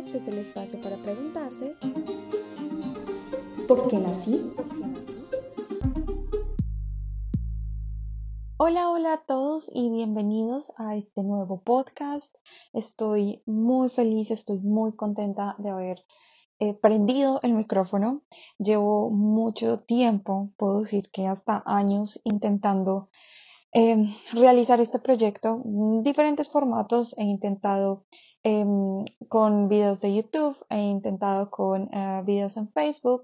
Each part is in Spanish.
Este es el espacio para preguntarse ¿Por qué nací? Hola, hola a todos y bienvenidos a este nuevo podcast. Estoy muy feliz, estoy muy contenta de haber eh, prendido el micrófono. Llevo mucho tiempo, puedo decir que hasta años, intentando em, realizar este proyecto en diferentes formatos. He intentado em, con videos de YouTube, he intentado con eh, videos en Facebook.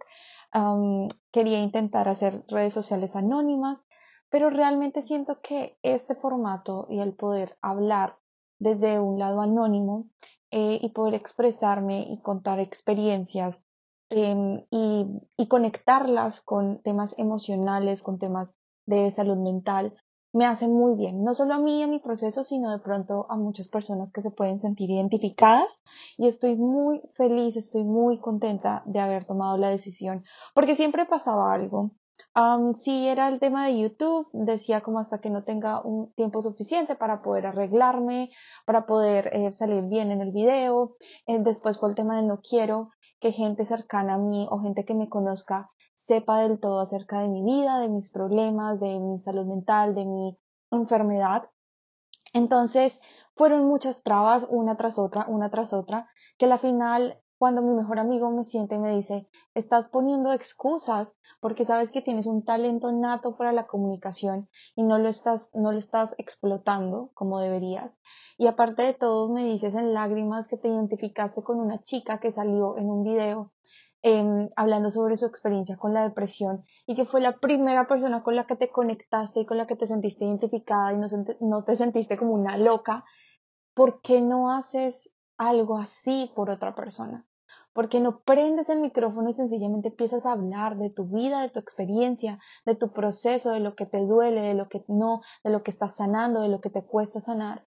quería intentar hacer redes sociales anónimas pero realmente siento que este formato y el poder hablar desde un lado anónimo eh, y poder expresarme y contar experiencias em, y, y, conectarlas con temas emocionales, con temas de salud mental, me hace muy bien, no solo a mí y a mi proceso, sino de pronto a muchas personas que se pueden sentir identificadas y estoy muy feliz, estoy muy contenta de haber tomado la decisión, porque siempre pasaba algo si era el tema de YouTube, decía como hasta que no tenga un tiempo suficiente para poder arreglarme, para poder eh, salir bien en el video. Eh, después fue el tema de no quiero que gente cercana a mí o gente que me conozca sepa del todo acerca de mi vida, de mis problemas, de mi salud mental, de mi enfermedad. Entonces, fueron muchas trabas, una tras otra, una tras otra, que al final cuando mi mejor amigo me siente y me dice, estás poniendo excusas porque sabes que tienes un talento nato para la comunicación y no lo estás, no lo estás explotando como deberías. Y aparte de todo, me dices en lágrimas que te identificaste con una chica que salió en un video hablando sobre su experiencia con la depresión y que fue la primera persona con la que te conectaste y con la que te sentiste identificada y no, no te sentiste como una loca. ¿Por qué no haces algo así por otra persona. Porque no prendes el micrófono y sencillamente empiezas a hablar de tu vida, de tu experiencia, de tu proceso, de lo que te duele, de lo que no, de lo que estás sanando, de lo que te cuesta sanar.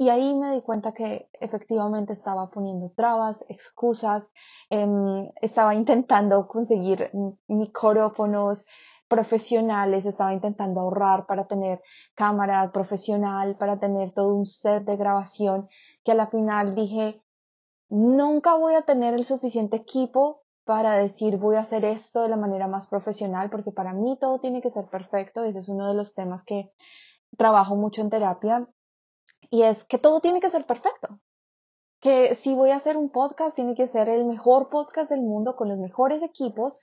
Y ahí me di cuenta que efectivamente estaba poniendo trabas, excusas, em, estaba intentando conseguir micrófonos, profesionales, estaba intentando ahorrar para tener cámara profesional, para tener todo un set de grabación, que a la final dije, nunca voy a tener el suficiente equipo para decir voy a hacer esto de la manera más profesional, porque para mí todo tiene que ser perfecto, ese es uno de los temas que trabajo mucho en terapia, y es que todo tiene que ser perfecto. Que si voy a hacer un podcast, tiene que ser el mejor podcast del mundo con los mejores equipos,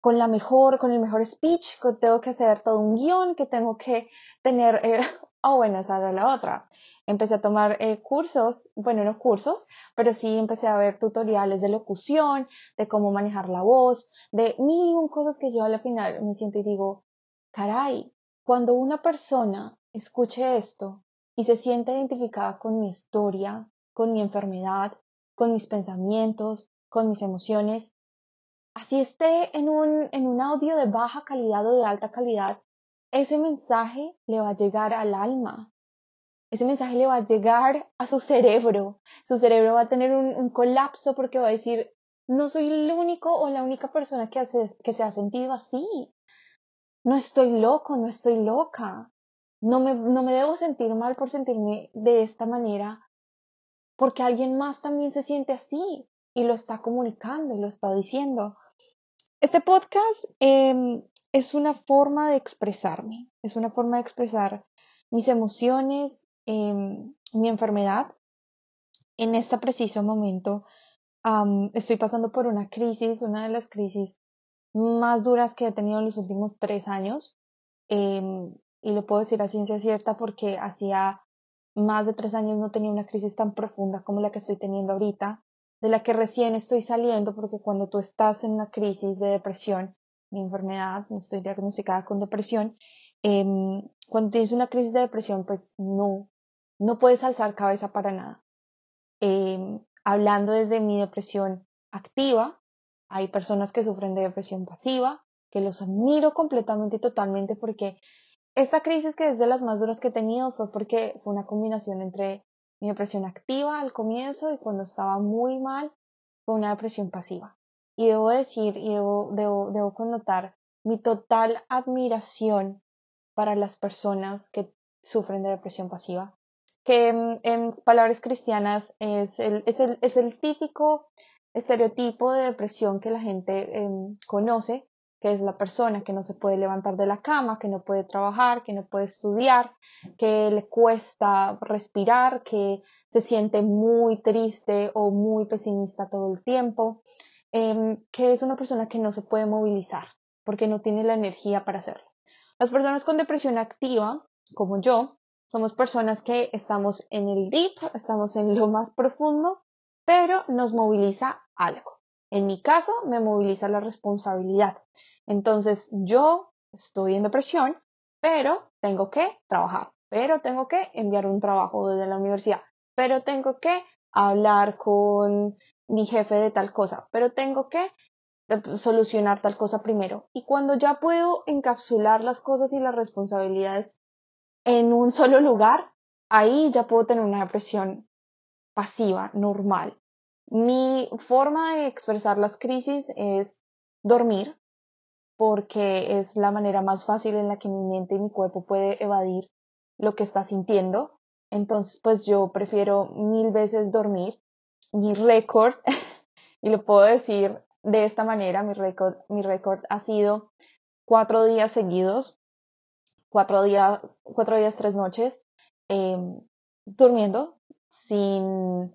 con la mejor, con el mejor speech, que tengo que hacer todo un guion, que tengo que tener, eh, oh bueno, esa era la otra. Empecé a tomar eh, cursos, bueno, no cursos, pero sí empecé a ver tutoriales de locución, de cómo manejar la voz, de mil cosas que yo al final me siento y digo, caray, cuando una persona escuche esto y se siente identificada con mi historia, con mi enfermedad, con mis pensamientos, con mis emociones, así esté en un, en un audio de baja calidad o de alta calidad, ese mensaje le va a llegar al alma. Ese mensaje le va a llegar a su cerebro. Su cerebro va a tener un, colapso porque va a decir, no soy el único o la única persona que, que se ha sentido así. No estoy loco, no estoy loca. No me, no me debo sentir mal por sentirme de esta manera porque alguien más también se siente así y lo está comunicando y lo está diciendo. Este podcast em, es una forma de expresarme, es una forma de expresar mis emociones, em, mi enfermedad. En este preciso momento estoy pasando por una crisis, una de las crisis más duras que he tenido en los últimos tres años. Em, y lo puedo decir a ciencia cierta porque hacía más de tres años no tenía una crisis tan profunda como la que estoy teniendo ahorita de la que recién estoy saliendo, porque cuando tú estás en una crisis de depresión, mi enfermedad, estoy diagnosticada con depresión, em, cuando tienes una crisis de depresión, pues no, no puedes alzar cabeza para nada. Em, hablando desde mi depresión activa, hay personas que sufren de depresión pasiva, que los admiro completamente y totalmente porque esta crisis que es de las más duras que he tenido fue porque fue una combinación entre mi depresión activa al comienzo y cuando estaba muy mal fue una depresión pasiva. Y debo decir y debo, debo, connotar mi total admiración para las personas que sufren de depresión pasiva. que en palabras cristianas es el, es el, es el típico estereotipo de depresión que la gente em, conoce, que es la persona que no se puede levantar de la cama, que no puede trabajar, que no puede estudiar, que le cuesta respirar, que se siente muy triste o muy pesimista todo el tiempo, em, que es una persona que no se puede movilizar porque no tiene la energía para hacerlo. Las personas con depresión activa, como yo, somos personas que estamos en el deep, estamos en lo más profundo, pero nos moviliza algo. En mi caso, me moviliza la responsabilidad. Entonces, yo estoy en depresión, pero tengo que trabajar, pero tengo que enviar un trabajo desde la universidad, pero tengo que hablar con mi jefe de tal cosa, pero tengo que eh, solucionar tal cosa primero. Y cuando ya puedo encapsular las cosas y las responsabilidades en un solo lugar, ahí ya puedo tener una depresión pasiva, normal. Mi forma de expresar las crisis es dormir, porque es la manera más fácil en la que mi mente y mi cuerpo puede evadir lo que está sintiendo. Entonces, pues yo prefiero mil veces dormir. Mi récord, y lo puedo decir de esta manera, mi récord, mi récord ha sido cuatro días seguidos cuatro días, cuatro días, tres noches, em, durmiendo, sin,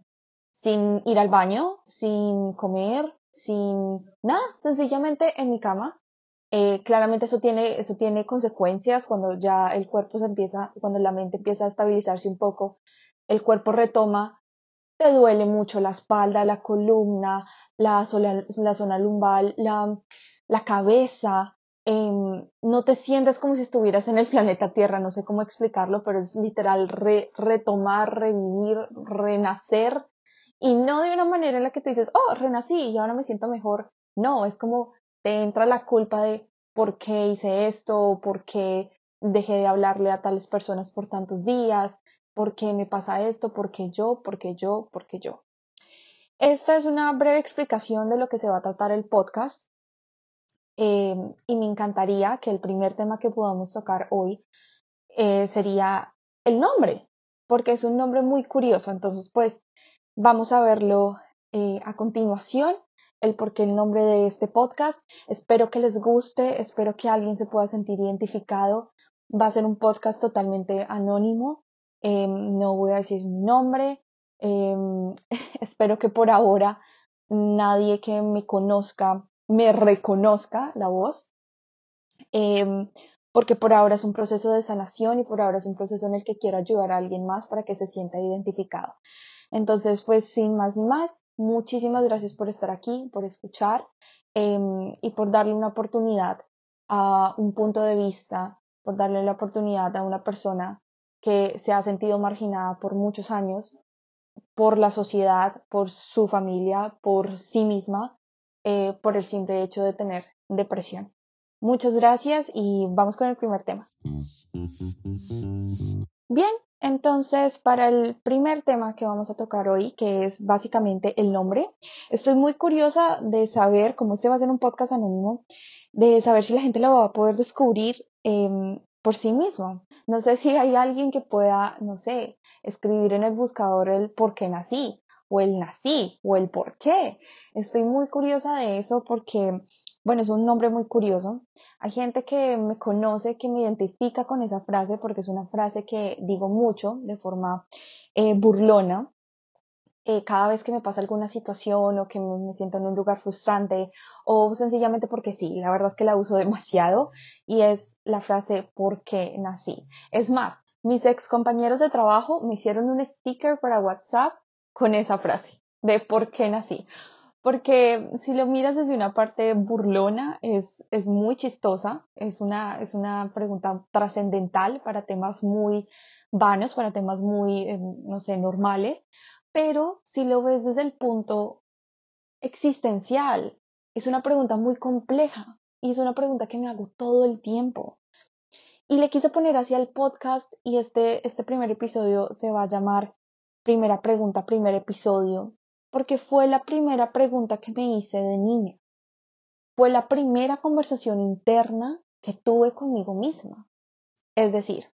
sin ir al baño, sin comer, sin nada, sencillamente en mi cama. Eh, claramente eso tiene, eso tiene consecuencias cuando ya el cuerpo se empieza, cuando la mente empieza a estabilizarse un poco, el cuerpo retoma, te duele mucho la espalda, la columna, la, zona lumbar, la, la cabeza, Em, no te sientes como si estuvieras en el planeta Tierra, no sé cómo explicarlo, pero es literal retomar, revivir, renacer y no de una manera en la que tú dices, oh, renací y ahora me siento mejor. No, es como te entra la culpa de por qué hice esto, por qué dejé de hablarle a tales personas por tantos días, por qué me pasa esto, por qué yo, por qué yo, por qué yo. Esta es una breve explicación de lo que se va a tratar el podcast. Em, y me encantaría que el primer tema que podamos tocar hoy eh, sería el nombre, porque es un nombre muy curioso. Entonces, pues vamos a verlo eh, a continuación, el por qué el nombre de este podcast. Espero que les guste, espero que alguien se pueda sentir identificado. Va a ser un podcast totalmente anónimo. Em, no voy a decir mi nombre. Em, espero que por ahora nadie que me conozca me reconozca la voz, em, porque por ahora es un proceso de sanación y por ahora es un proceso en el que quiero ayudar a alguien más para que se sienta identificado. Entonces, pues sin más ni más, muchísimas gracias por estar aquí, por escuchar em, y por darle una oportunidad a un punto de vista, por darle la oportunidad a una persona que se ha sentido marginada por muchos años, por la sociedad, por su familia, por sí misma, eh, por el simple hecho de tener depresión. Muchas gracias y vamos con el primer tema. Bien, entonces para el primer tema que vamos a tocar hoy, que es básicamente el nombre, estoy muy curiosa de saber, como este va a ser un podcast anónimo, de saber si la gente lo va a poder descubrir em, por sí mismo. No sé si hay alguien que pueda, no sé, escribir en el buscador el por qué nací o el nací o el por qué. Estoy muy curiosa de eso porque, bueno, es un nombre muy curioso. Hay gente que me conoce, que me identifica con esa frase porque es una frase que digo mucho de forma eh, burlona. Eh, cada vez que me pasa alguna situación o que me siento en un lugar frustrante o sencillamente porque sí, la verdad es que la uso demasiado y es la frase ¿por qué nací? Es más, mis ex compañeros de trabajo me hicieron un sticker para WhatsApp con esa frase de por qué nací. Porque si lo miras desde una parte burlona, es, es muy chistosa, es una, es una pregunta trascendental para temas muy vanos, para temas muy, eh, no sé, normales, pero si lo ves desde el punto existencial, es una pregunta muy compleja y es una pregunta que me hago todo el tiempo. Y le quise poner así al podcast y este, este primer episodio se va a llamar primera pregunta, primer episodio, porque fue la primera pregunta que me hice de niña. Fue la primera conversación interna que tuve conmigo misma. Es decir,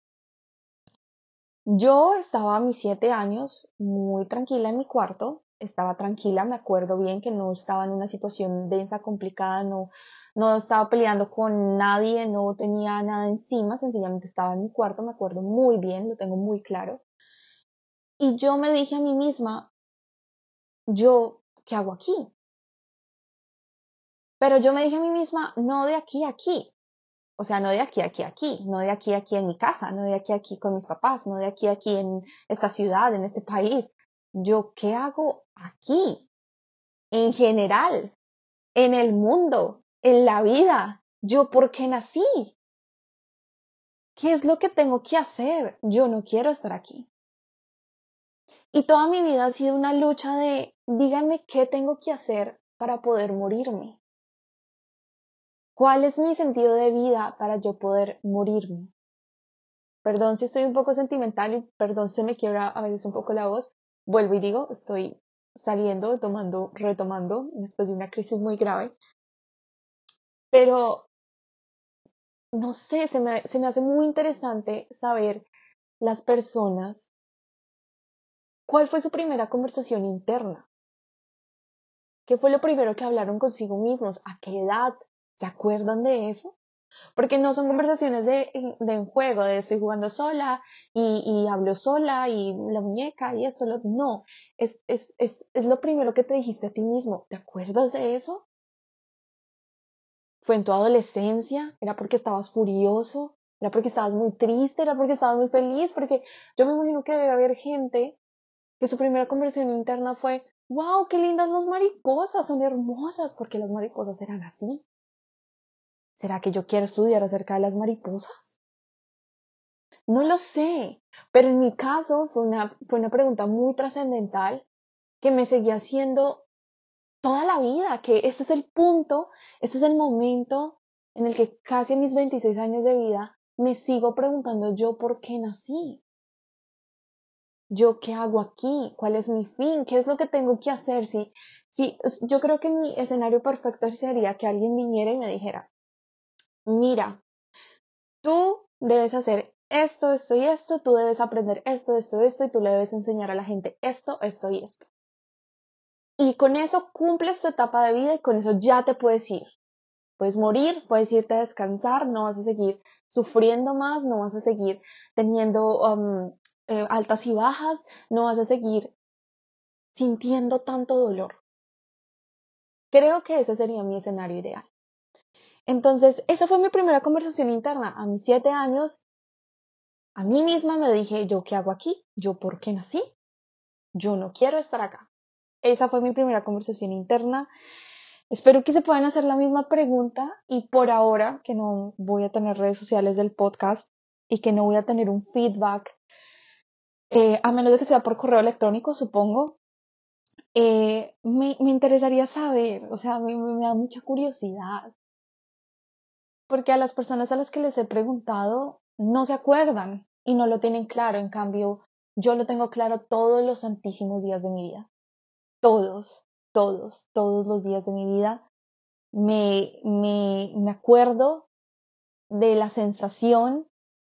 Yo estaba a mis siete años muy tranquila en mi cuarto, estaba tranquila, me acuerdo bien que no estaba en una situación densa, complicada, no, no estaba peleando con nadie, no tenía nada encima, sencillamente estaba en mi cuarto, me acuerdo muy bien, lo tengo muy claro. Y yo me dije a mí misma, yo, ¿qué hago aquí? Pero yo me dije a mí misma, no de aquí a aquí, o sea, no de aquí a aquí aquí, no de aquí a aquí en mi casa, no de aquí a aquí con mis papás, no de aquí a aquí en esta ciudad, en este país. Yo, ¿qué hago aquí? En general, en el mundo, en la vida. Yo, ¿por qué nací? ¿Qué es lo que tengo que hacer? Yo no quiero estar aquí. Y toda mi vida ha sido una lucha de, díganme qué tengo que hacer para poder morirme. ¿Cuál es mi sentido de vida para yo poder morirme? Perdón si estoy un poco sentimental y perdón se me quiebra a veces un poco la voz. Vuelvo y digo, estoy saliendo, tomando, retomando después de una crisis muy grave. Pero, no sé, se me, se me hace muy interesante saber las personas cuál fue su primera conversación interna. ¿Qué fue lo primero que hablaron consigo mismos? ¿A qué edad? ¿Se acuerdan de eso? Porque no son conversaciones de, de juego, de estoy jugando sola y, y, hablo sola y la muñeca y esto, lo, no, es, es, es, es lo primero que te dijiste a ti mismo. ¿Te acuerdas de eso? ¿Fue en tu adolescencia? ¿Era porque estabas furioso? ¿Era porque estabas muy triste? ¿Era porque estabas muy feliz? Porque yo me imagino que debe haber gente que su primera conversación interna fue, wow, qué lindas las mariposas, son hermosas, porque las mariposas eran así. ¿Será que yo quiero estudiar acerca de las mariposas? No lo sé, pero en mi caso fue una, fue una pregunta muy trascendental que me seguía haciendo toda la vida, que este es el punto, este es el momento en el que casi a mis 26 años de vida me sigo preguntando yo por qué nací. Yo qué hago aquí, cuál es mi fin, qué es lo que tengo que hacer. Si, si, yo creo que mi escenario perfecto sería que alguien viniera y me dijera, mira, tú debes hacer esto, esto y esto, tú debes aprender esto, esto, esto, y tú le debes enseñar a la gente esto, esto y esto. Y con eso cumples tu etapa de vida y con eso ya te puedes ir. Puedes morir, puedes irte a descansar, no vas a seguir sufriendo más, no vas a seguir teniendo um, eh, altas y bajas, no vas a seguir sintiendo tanto dolor. Creo que ese sería mi escenario ideal. Entonces, esa fue mi primera conversación interna. A mis siete años, a mí misma me dije, ¿yo qué hago aquí? ¿Yo por qué nací? Yo no quiero estar acá. Esa fue mi primera conversación interna. Espero que se puedan hacer la misma pregunta y por ahora que no voy a tener redes sociales del podcast y que no voy a tener un feedback, eh, a menos de que sea por correo electrónico, supongo, eh, me, me, interesaría saber, o sea, me, me da mucha curiosidad porque a las personas a las que les he preguntado no se acuerdan y no lo tienen claro. En cambio, yo lo tengo claro todos los santísimos días de mi vida. Todos, todos, todos los días de mi vida. Me, me, me acuerdo de la sensación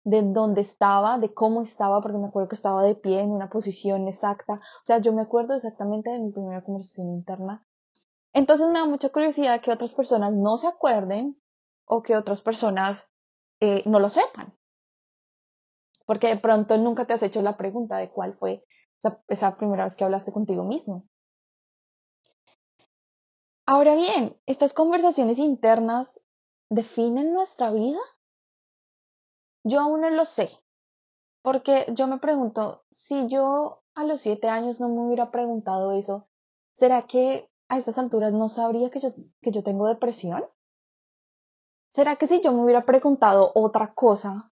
de dónde estaba, de cómo estaba, porque me acuerdo que estaba de pie en una posición exacta. O sea, yo me acuerdo exactamente de mi primera conversación interna. Entonces me da mucha curiosidad que otras personas no se acuerden o que otras personas eh, no lo sepan. Porque de pronto nunca te has hecho la pregunta de cuál fue esa, esa primera vez que hablaste contigo mismo. Ahora bien, ¿estas conversaciones internas definen nuestra vida? Yo aún no lo sé, porque yo me pregunto, si yo a los siete años no me hubiera preguntado eso, ¿será que a estas alturas no sabría que yo, que yo tengo depresión? ¿Será que si yo me hubiera preguntado otra cosa,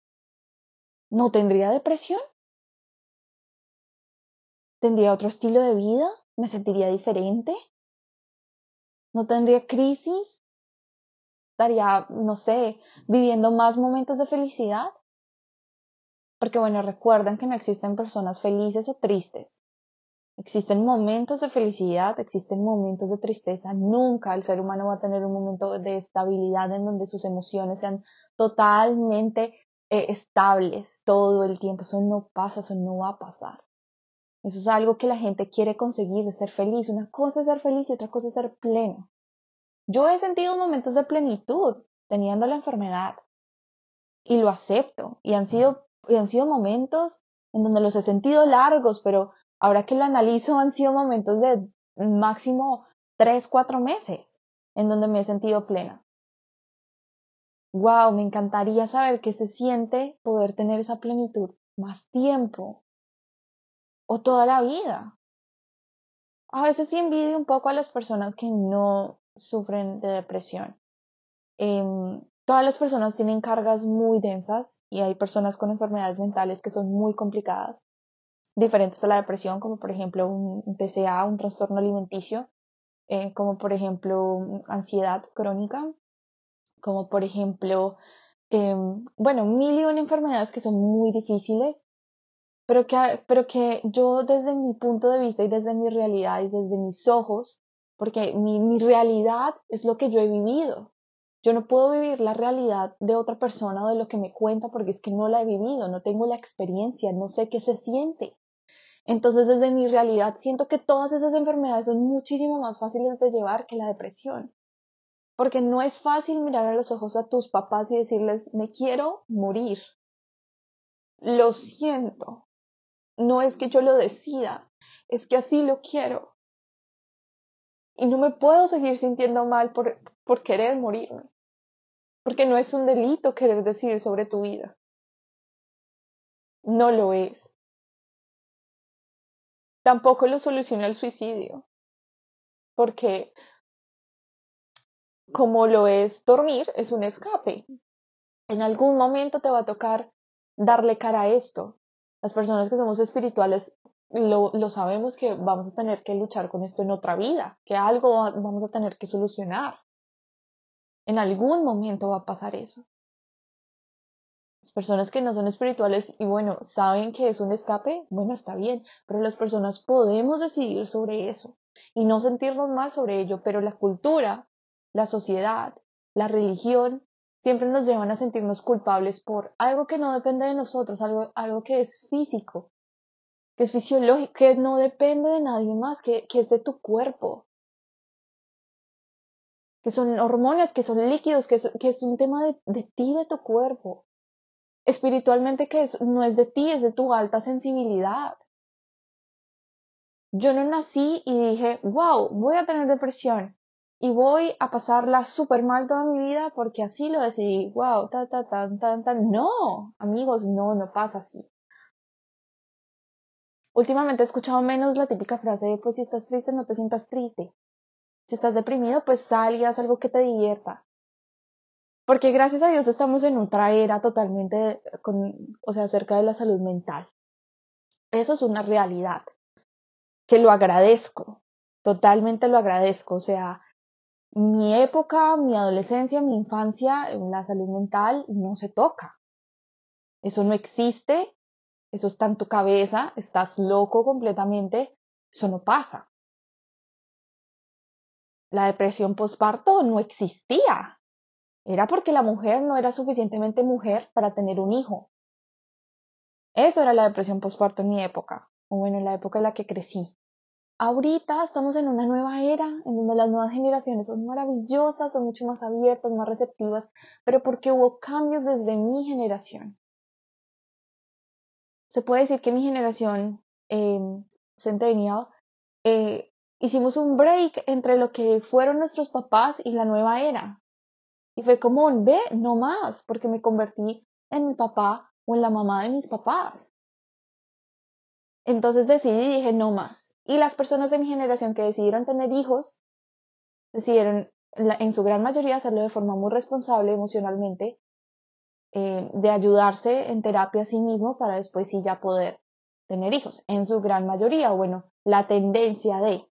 no tendría depresión? ¿Tendría otro estilo de vida? ¿Me sentiría diferente? ¿No tendría crisis? ¿Estaría, no sé, viviendo más momentos de felicidad? Porque bueno, recuerden que no existen personas felices o tristes. Existen momentos de felicidad, existen momentos de tristeza. Nunca el ser humano va a tener un momento de estabilidad en donde sus emociones sean totalmente eh, estables todo el tiempo. Eso no pasa, eso no va a pasar. Eso es algo que la gente quiere conseguir, de ser feliz. Una cosa es ser feliz y otra cosa es ser pleno. Yo he sentido momentos de plenitud teniendo la enfermedad y lo acepto. Y han sido, y han sido momentos en donde los he sentido largos, pero ahora que lo analizo han sido momentos de máximo tres, cuatro meses en donde me he sentido plena. Wow, me encantaría saber qué se siente poder tener esa plenitud más tiempo o toda la vida. A veces sí envidio un poco a las personas que no sufren de depresión. Em, todas las personas tienen cargas muy densas y hay personas con enfermedades mentales que son muy complicadas, diferentes a la depresión, como por ejemplo un TCA, un trastorno alimenticio, eh, como por ejemplo ansiedad crónica, como por ejemplo, em, bueno, mil y una enfermedades que son muy difíciles, pero que, pero que yo desde mi punto de vista y desde mi realidad y desde mis ojos, porque mi, mi realidad es lo que yo he vivido, yo no puedo vivir la realidad de otra persona o de lo que me cuenta porque es que no la he vivido, no tengo la experiencia, no sé qué se siente. Entonces, desde mi realidad, siento que todas esas enfermedades son muchísimo más fáciles de llevar que la depresión. Porque no es fácil mirar a los ojos a tus papás y decirles, me quiero morir. Lo siento. No es que yo lo decida, es que así lo quiero. Y no me puedo seguir sintiendo mal por, por querer morirme porque no es un delito querer decidir sobre tu vida. No lo es. Tampoco lo soluciona el suicidio, porque como lo es dormir, es un escape. En algún momento te va a tocar darle cara a esto. Las personas que somos espirituales lo, lo, sabemos que vamos a tener que luchar con esto en otra vida, que algo vamos a tener que solucionar. En algún momento va a pasar eso. Las personas que no son espirituales y bueno, saben que es un escape, bueno, está bien, pero las personas podemos decidir sobre eso y no sentirnos mal sobre ello, pero la cultura, la sociedad, la religión siempre nos llevan a sentirnos culpables por algo que no depende de nosotros, algo, algo que es físico, que es fisiológico, que no depende de nadie más, que, que es de tu cuerpo, que son hormonas, que son líquidos, que es, un tema de, ti, de tu cuerpo. Espiritualmente, que es, no es de ti, es de tu alta sensibilidad. Yo no nací y dije, wow, voy a tener depresión y voy a pasarla súper mal toda mi vida porque así lo decidí. Wow, ta, ta, ta, ta, ta. No, amigos, no, no pasa así. Últimamente he escuchado menos la típica frase de, pues si estás triste, no te sientas triste. Si estás deprimido, pues sal y haz algo que te divierta. Porque gracias a Dios estamos en otra era totalmente con, o sea, acerca de la salud mental. Eso es una realidad. Que lo agradezco. Totalmente lo agradezco. O sea, mi época, mi adolescencia, mi infancia, la salud mental no se toca. Eso no existe. Eso está en tu cabeza. Estás loco completamente. Eso no pasa la depresión postparto no existía. Era porque la mujer no era suficientemente mujer para tener un hijo. Eso era la depresión postparto en mi época, o bueno, en la época en la que crecí. Ahorita estamos en una nueva era, en donde las nuevas generaciones son maravillosas, son mucho más abiertas, más receptivas, pero porque hubo cambios desde mi generación. Se puede decir que mi generación eh, centennial hicimos un break entre lo que fueron nuestros papás y la nueva era. Y fue como, ve, no más, porque me convertí en mi papá o en la mamá de mis papás. Entonces decidí y dije, no más. Y las personas de mi generación que decidieron tener hijos, decidieron en su gran mayoría hacerlo de forma muy responsable emocionalmente, eh, de ayudarse en terapia a sí mismo para después sí ya poder tener hijos. En su gran mayoría, bueno, la tendencia de.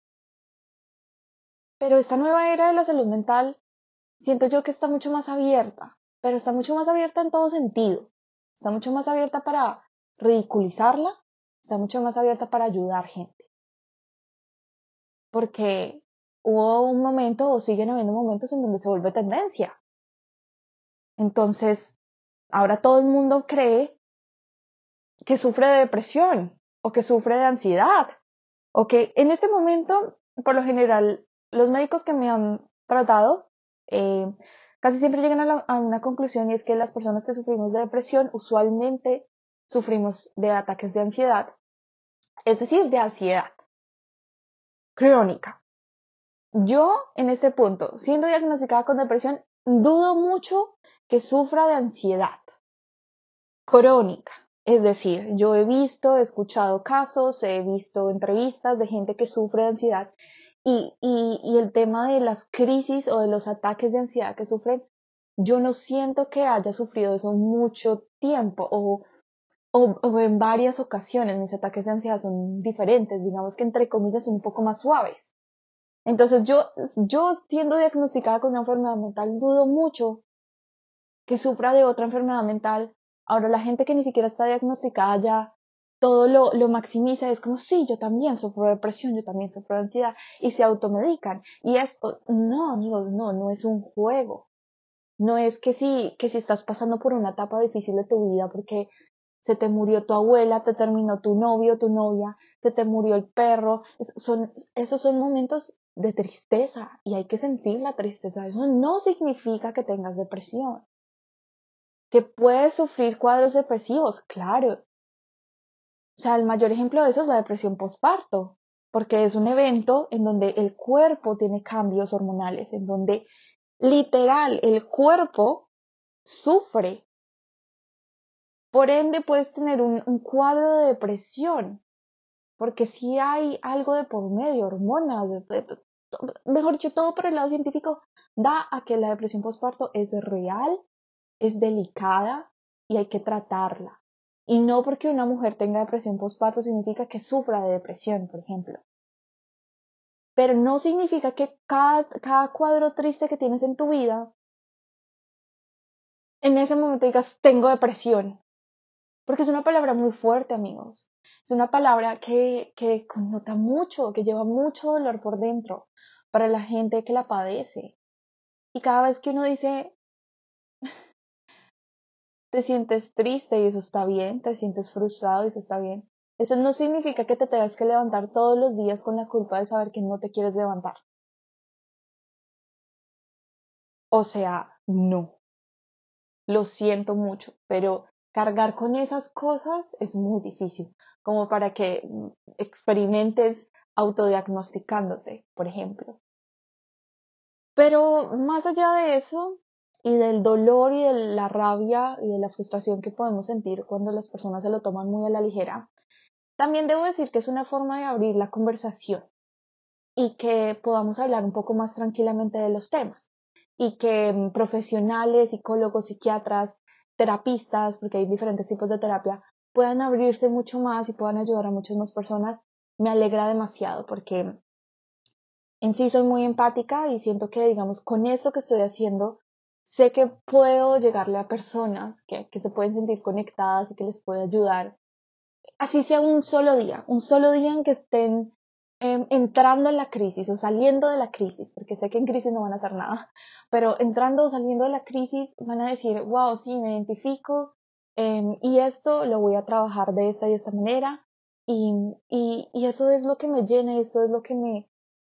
Pero esta nueva era de la salud mental siento yo que está mucho más abierta, pero está mucho más abierta en todo sentido. Está mucho más abierta para ridiculizarla, está mucho más abierta para ayudar gente. Porque hubo un momento o siguen habiendo momentos en donde se vuelve tendencia. Entonces, ahora todo el mundo cree que sufre de depresión o que sufre de ansiedad o que en este momento, por lo general, los médicos que me han tratado eh, casi siempre llegan a, una conclusión y es que las personas que sufrimos de depresión usualmente sufrimos de ataques de ansiedad, es decir, de ansiedad crónica. Yo, en este punto, siendo diagnosticada con depresión, dudo mucho que sufra de ansiedad crónica. Es decir, yo he visto, he escuchado casos, he visto entrevistas de gente que sufre de ansiedad y, y, y el tema de las crisis o de los ataques de ansiedad que sufren, yo no siento que haya sufrido eso mucho tiempo o, o, en varias ocasiones. Mis ataques de ansiedad son diferentes, digamos que entre comillas son un poco más suaves. Entonces yo, yo siendo diagnosticada con una enfermedad mental, dudo mucho que sufra de otra enfermedad mental. Ahora la gente que ni siquiera está diagnosticada ya todo lo, lo maximiza, es como, sí, yo también sufro de depresión, yo también sufro ansiedad, y se automedican. Y esto, no, amigos, no, no es un juego. No es que si, que si estás pasando por una etapa difícil de tu vida porque se te murió tu abuela, te terminó tu novio, tu novia, se te murió el perro, son, esos son momentos de tristeza y hay que sentir la tristeza. Eso no significa que tengas depresión. Que puedes sufrir cuadros depresivos, claro, o sea, el mayor ejemplo de eso es la depresión postparto, porque es un evento en donde el cuerpo tiene cambios hormonales, en donde literal el cuerpo sufre. Por ende, puedes tener un, cuadro de depresión, porque si hay algo de por medio, hormonas, mejor dicho, todo por el lado científico, da a que la depresión postparto es real, es delicada y hay que tratarla. Y no porque una mujer tenga depresión postparto significa que sufra de depresión, por ejemplo. Pero no significa que cada, cada cuadro triste que tienes en tu vida, en ese momento digas, tengo depresión. Porque es una palabra muy fuerte, amigos. Es una palabra que, que connota mucho, que lleva mucho dolor por dentro para la gente que la padece. Y cada vez que uno dice, te sientes triste y eso está bien, te sientes frustrado y eso está bien. Eso no significa que te tengas que levantar todos los días con la culpa de saber que no te quieres levantar. O sea, no. Lo siento mucho, pero cargar con esas cosas es muy difícil, como para que mm, experimentes autodiagnosticándote, por ejemplo. Pero más allá de eso, y del dolor y de la rabia y de la frustración que podemos sentir cuando las personas se lo toman muy a la ligera, también debo decir que es una forma de abrir la conversación y que podamos hablar un poco más tranquilamente de los temas y que mm, profesionales, psicólogos, psiquiatras, terapistas, porque hay diferentes tipos de terapia, puedan abrirse mucho más y puedan ayudar a muchas más personas, me alegra demasiado porque en sí soy muy empática y siento que, digamos, con eso que estoy haciendo, sé que puedo llegarle a personas que, que se pueden sentir conectadas y que les puedo ayudar. Así sea un solo día, un solo día en que estén em, entrando en la crisis o saliendo de la crisis, porque sé que en crisis no van a hacer nada, pero entrando o saliendo de la crisis van a decir, wow, sí, me identifico em, y esto lo voy a trabajar de esta y esta manera y, y, y eso es lo que me llena eso es lo que me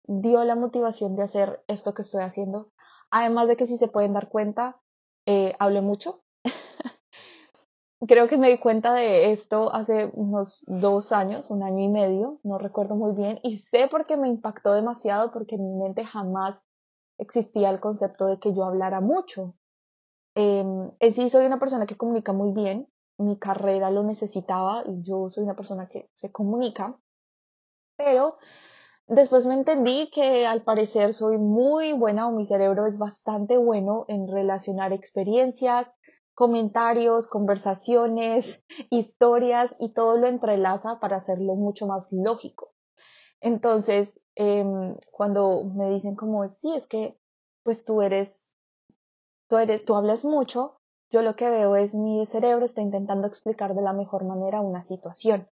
dio la motivación de hacer esto que estoy haciendo Además de que si se pueden dar cuenta, eh, hablé mucho. Creo que me di cuenta de esto hace unos dos años, un año y medio, no recuerdo muy bien, y sé por qué me impactó demasiado, porque en mi mente jamás existía el concepto de que yo hablara mucho. Eh, en sí soy una persona que comunica muy bien, mi carrera lo necesitaba y yo soy una persona que se comunica, pero Después me entendí que al parecer soy muy buena o mi cerebro es bastante bueno en relacionar experiencias, comentarios, conversaciones, historias y todo lo entrelaza para hacerlo mucho más lógico. Entonces, em, cuando me dicen como, sí, es que pues tú eres, tú eres, tú hablas mucho, yo lo que veo es mi cerebro está intentando explicar de la mejor manera una situación.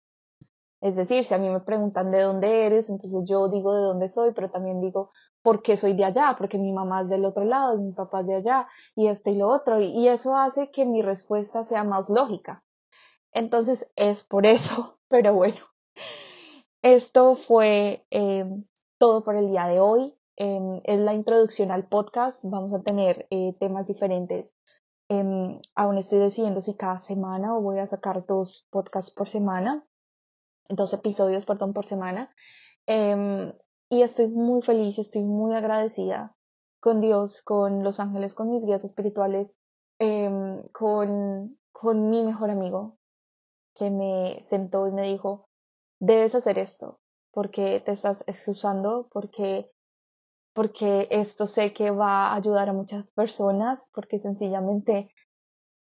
Es decir, si a mí me preguntan de dónde eres, entonces yo digo de dónde soy, pero también digo por qué soy de allá, porque mi mamá es del otro lado, mi papá es de allá, y este y lo otro, y eso hace que mi respuesta sea más lógica. Entonces es por eso, pero bueno, esto fue em, todo por el día de hoy. Em, es la introducción al podcast. Vamos a tener eh, temas diferentes. Em, aún estoy decidiendo si cada semana o voy a sacar dos podcasts por semana, dos episodios, perdón, por semana. y estoy muy feliz, estoy muy agradecida con Dios, con los ángeles, con mis guías espirituales, con, con mi mejor amigo, que me sentó y me dijo, debes hacer esto, porque te estás excusando, porque, porque esto sé que va a ayudar a muchas personas, porque sencillamente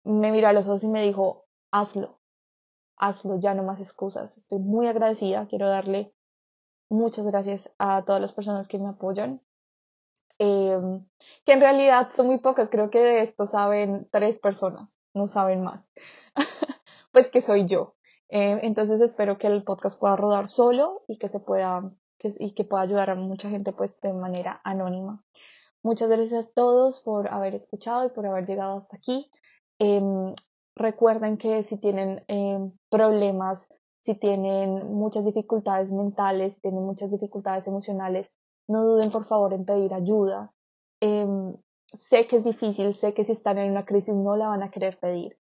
me miró a los ojos y me dijo, hazlo, hazlo, ya no más excusas. Estoy muy agradecida, quiero darle muchas gracias a todas las personas que me apoyan. Em, que en realidad son muy pocas, creo que de esto saben tres personas, no saben más. pues que soy yo. Eh, entonces espero que el podcast pueda rodar solo y que se pueda que, y que pueda ayudar a mucha gente pues de manera anónima. Muchas gracias a todos por haber escuchado y por haber llegado hasta aquí. Em, recuerden que si tienen em, problemas, si tienen muchas dificultades mentales, si tienen muchas dificultades emocionales, no duden por favor en pedir ayuda. Em, sé que es difícil, sé que si están en una crisis no la van a querer pedir,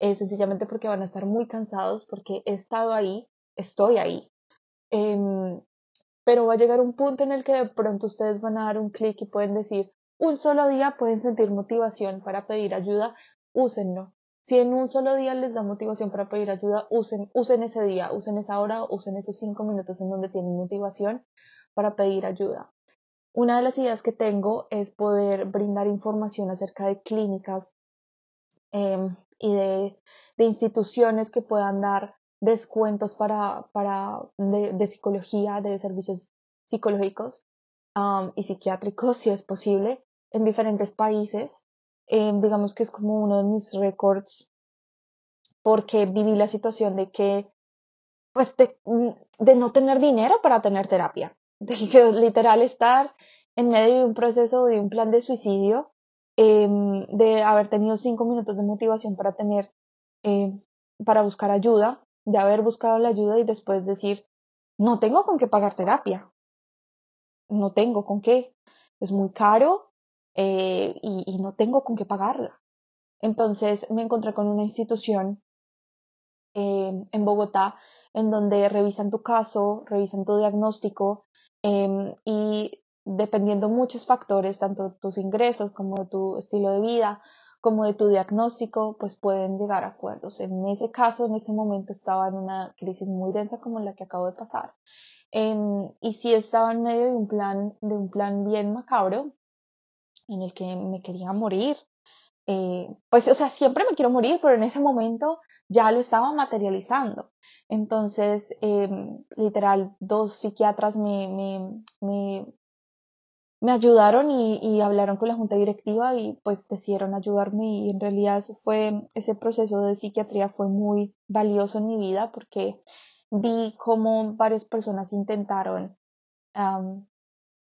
sencillamente porque van a estar muy cansados, porque he estado ahí, estoy ahí. Em, pero va a llegar un punto en el que de pronto ustedes van a dar un clic y pueden decir, un solo día pueden sentir motivación para pedir ayuda, úsenlo. Si en un solo día les da motivación para pedir ayuda, usen, usen ese día, usen esa hora, usen esos cinco minutos en donde tienen motivación para pedir ayuda. Una de las ideas que tengo es poder brindar información acerca de clínicas em, y de, de instituciones que puedan dar descuentos para, para de, de psicología, de servicios psicológicos um, y psiquiátricos, si es posible, en diferentes países. Eh, digamos que es como uno de mis récords porque viví la situación de que, pues, de, de no tener dinero para tener terapia, de que literal estar en medio de un proceso de un plan de suicidio Em, de haber tenido cinco minutos de motivación para tener, eh, para buscar ayuda, de haber buscado la ayuda y después decir, no tengo con qué pagar terapia, no tengo con qué, es muy caro eh, y, no tengo con qué pagarla. Entonces me encontré con una institución em, en Bogotá en donde revisan tu caso, revisan tu diagnóstico em, y dependiendo muchos factores, tanto tus ingresos como de tu estilo de vida, como de tu diagnóstico, pues pueden llegar a acuerdos. En ese caso, en ese momento estaba en una crisis muy densa como la que acabo de pasar. y sí estaba en medio de un plan, de un plan bien macabro, en el que me quería morir. Eh, pues, o sea, siempre me quiero morir, pero en ese momento ya lo estaba materializando. Entonces, em, literal, dos psiquiatras me, me, me ayudaron y, hablaron con la junta directiva y pues decidieron ayudarme y en realidad fue, ese proceso de psiquiatría fue muy valioso en mi vida porque vi cómo varias personas intentaron,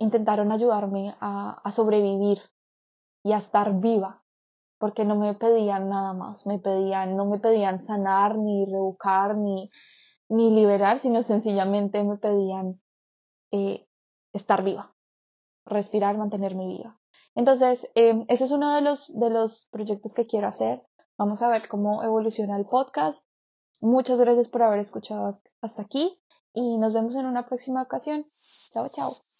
intentaron ayudarme a, sobrevivir y a estar viva porque no me pedían nada más, me pedían, no me pedían sanar, ni reeducar, ni, ni liberar, sino sencillamente me pedían eh, estar viva respirar, mantener mi vida. Entonces, eh, ese es uno de los, de los proyectos que quiero hacer. Vamos a ver cómo evoluciona el podcast. Muchas gracias por haber escuchado hasta aquí y nos vemos en una próxima ocasión. Chao, chao.